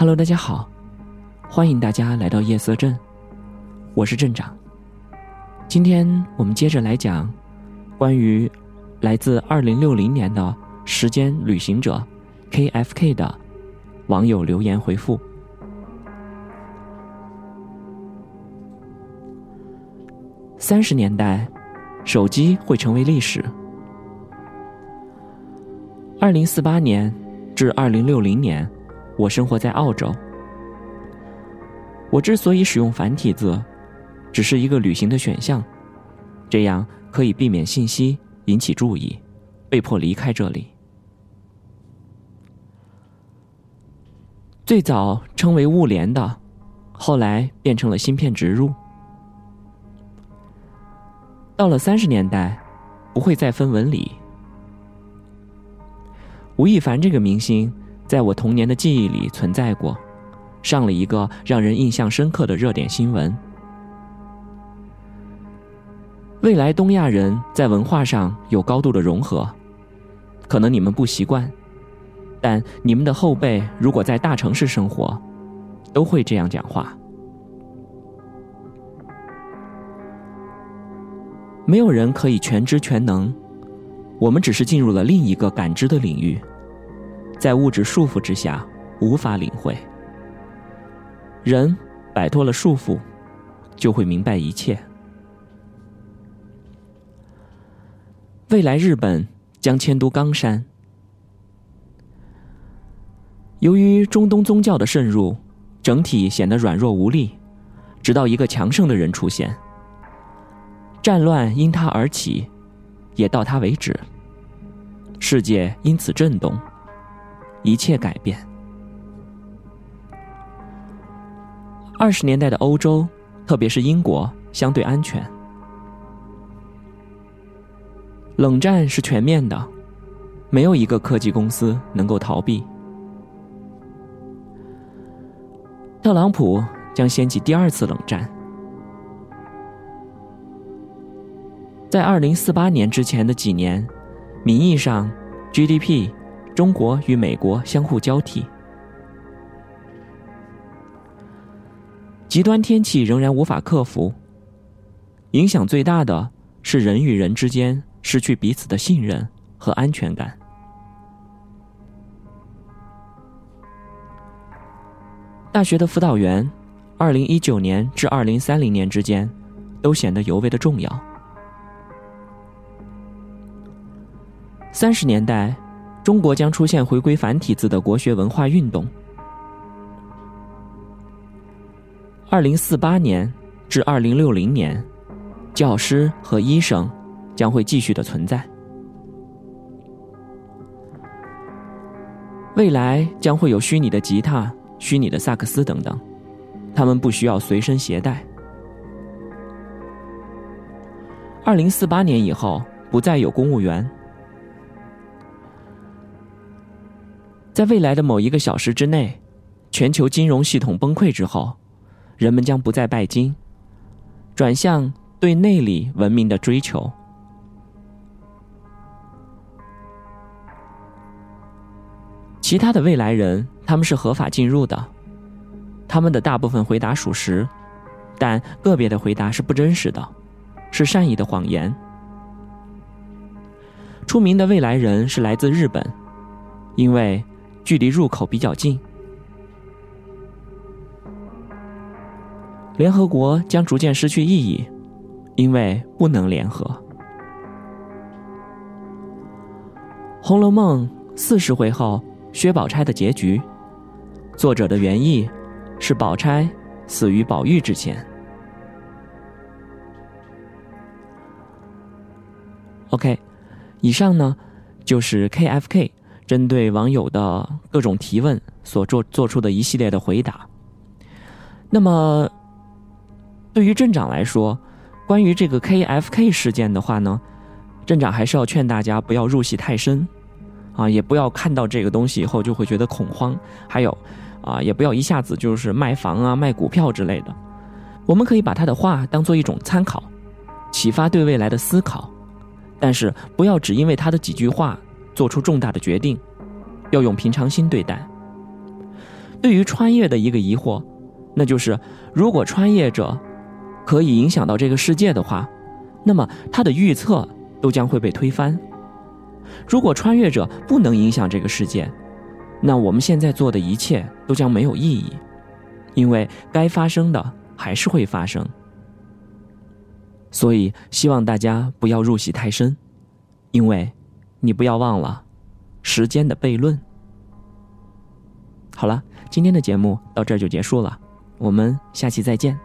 Hello，大家好，欢迎大家来到夜色镇，我是镇长。今天我们接着来讲关于来自二零六零年的时间旅行者 KFK 的网友留言回复。三十年代，手机会成为历史。二零四八年至二零六零年，我生活在澳洲。我之所以使用繁体字，只是一个旅行的选项，这样可以避免信息引起注意，被迫离开这里。最早称为物联的，后来变成了芯片植入。到了三十年代，不会再分文理。吴亦凡这个明星，在我童年的记忆里存在过，上了一个让人印象深刻的热点新闻。未来东亚人在文化上有高度的融合，可能你们不习惯，但你们的后辈如果在大城市生活，都会这样讲话。没有人可以全知全能，我们只是进入了另一个感知的领域，在物质束缚之下无法领会。人摆脱了束缚，就会明白一切。未来日本将迁都冈山，由于中东宗教的渗入，整体显得软弱无力，直到一个强盛的人出现。战乱因他而起，也到他为止。世界因此震动，一切改变。二十年代的欧洲，特别是英国，相对安全。冷战是全面的，没有一个科技公司能够逃避。特朗普将掀起第二次冷战。在二零四八年之前的几年，名义上 GDP，中国与美国相互交替。极端天气仍然无法克服。影响最大的是人与人之间失去彼此的信任和安全感。大学的辅导员，二零一九年至二零三零年之间，都显得尤为的重要。三十年代，中国将出现回归繁体字的国学文化运动。二零四八年至二零六零年，教师和医生将会继续的存在。未来将会有虚拟的吉他、虚拟的萨克斯等等，他们不需要随身携带。二零四八年以后，不再有公务员。在未来的某一个小时之内，全球金融系统崩溃之后，人们将不再拜金，转向对内里文明的追求。其他的未来人，他们是合法进入的，他们的大部分回答属实，但个别的回答是不真实的，是善意的谎言。出名的未来人是来自日本，因为。距离入口比较近，联合国将逐渐失去意义，因为不能联合。《红楼梦》四十回后，薛宝钗的结局，作者的原意是宝钗死于宝玉之前。OK，以上呢就是 KFK。针对网友的各种提问所做做出的一系列的回答。那么，对于镇长来说，关于这个 KFK 事件的话呢，镇长还是要劝大家不要入戏太深，啊，也不要看到这个东西以后就会觉得恐慌，还有，啊，也不要一下子就是卖房啊、卖股票之类的。我们可以把他的话当做一种参考，启发对未来的思考，但是不要只因为他的几句话。做出重大的决定，要用平常心对待。对于穿越的一个疑惑，那就是如果穿越者可以影响到这个世界的话，那么他的预测都将会被推翻。如果穿越者不能影响这个世界，那我们现在做的一切都将没有意义，因为该发生的还是会发生。所以，希望大家不要入戏太深，因为，你不要忘了时间的悖论。好了，今天的节目到这儿就结束了，我们下期再见。